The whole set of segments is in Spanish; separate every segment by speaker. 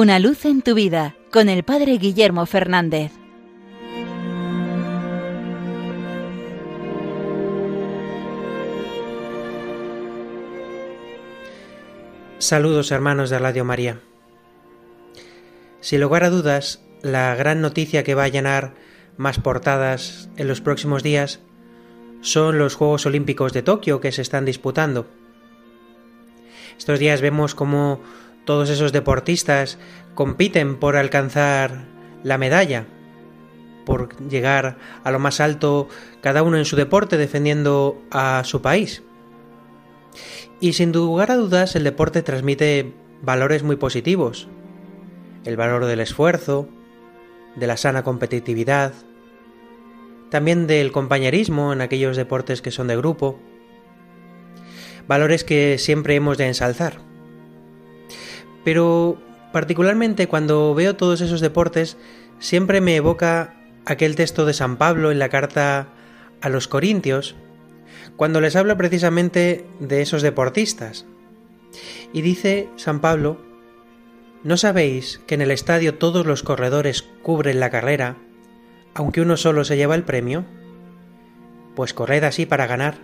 Speaker 1: Una luz en tu vida con el Padre Guillermo Fernández.
Speaker 2: Saludos hermanos de Radio María. Sin lugar a dudas, la gran noticia que va a llenar más portadas en los próximos días son los Juegos Olímpicos de Tokio que se están disputando. Estos días vemos cómo todos esos deportistas compiten por alcanzar la medalla, por llegar a lo más alto cada uno en su deporte defendiendo a su país. Y sin lugar a dudas el deporte transmite valores muy positivos. El valor del esfuerzo, de la sana competitividad, también del compañerismo en aquellos deportes que son de grupo, valores que siempre hemos de ensalzar. Pero particularmente cuando veo todos esos deportes, siempre me evoca aquel texto de San Pablo en la carta a los Corintios, cuando les habla precisamente de esos deportistas. Y dice San Pablo, ¿no sabéis que en el estadio todos los corredores cubren la carrera, aunque uno solo se lleva el premio? Pues corred así para ganar.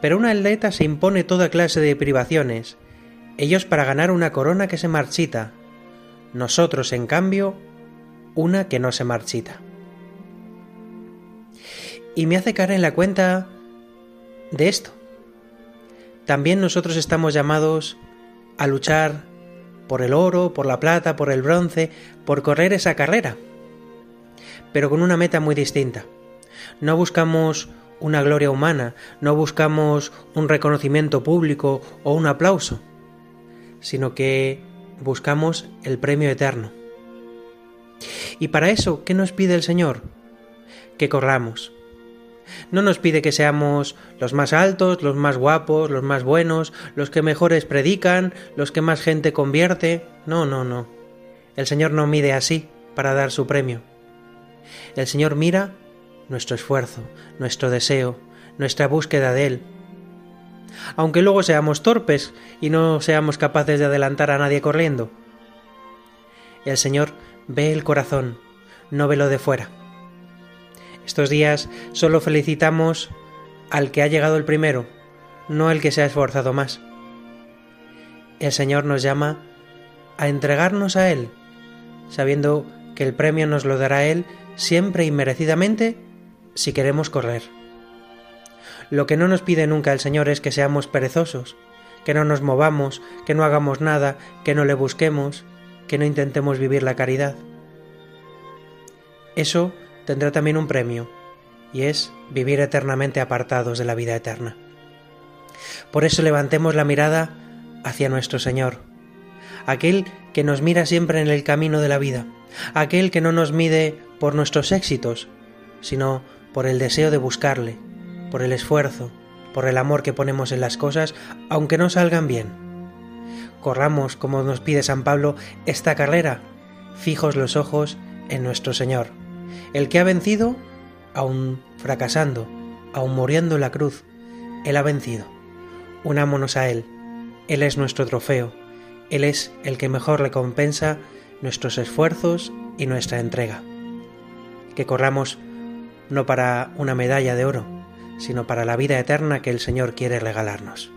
Speaker 2: Pero un atleta se impone toda clase de privaciones, ellos para ganar una corona que se marchita, nosotros en cambio una que no se marchita. Y me hace caer en la cuenta de esto. También nosotros estamos llamados a luchar por el oro, por la plata, por el bronce, por correr esa carrera, pero con una meta muy distinta. No buscamos una gloria humana, no buscamos un reconocimiento público o un aplauso, sino que buscamos el premio eterno. Y para eso, ¿qué nos pide el Señor? Que corramos. No nos pide que seamos los más altos, los más guapos, los más buenos, los que mejores predican, los que más gente convierte. No, no, no. El Señor no mide así para dar su premio. El Señor mira nuestro esfuerzo, nuestro deseo, nuestra búsqueda de Él. Aunque luego seamos torpes y no seamos capaces de adelantar a nadie corriendo. El Señor ve el corazón, no ve lo de fuera. Estos días solo felicitamos al que ha llegado el primero, no al que se ha esforzado más. El Señor nos llama a entregarnos a Él, sabiendo que el premio nos lo dará Él siempre y merecidamente si queremos correr. Lo que no nos pide nunca el Señor es que seamos perezosos, que no nos movamos, que no hagamos nada, que no le busquemos, que no intentemos vivir la caridad. Eso tendrá también un premio, y es vivir eternamente apartados de la vida eterna. Por eso levantemos la mirada hacia nuestro Señor, aquel que nos mira siempre en el camino de la vida, aquel que no nos mide por nuestros éxitos, sino por el deseo de buscarle, por el esfuerzo, por el amor que ponemos en las cosas, aunque no salgan bien. Corramos, como nos pide San Pablo, esta carrera, fijos los ojos en nuestro Señor, el que ha vencido, aun fracasando, aun muriendo en la cruz, Él ha vencido. Unámonos a Él, Él es nuestro trofeo, Él es el que mejor recompensa nuestros esfuerzos y nuestra entrega. Que corramos no para una medalla de oro, sino para la vida eterna que el Señor quiere regalarnos.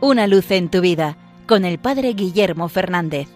Speaker 1: Una luz en tu vida con el Padre Guillermo Fernández.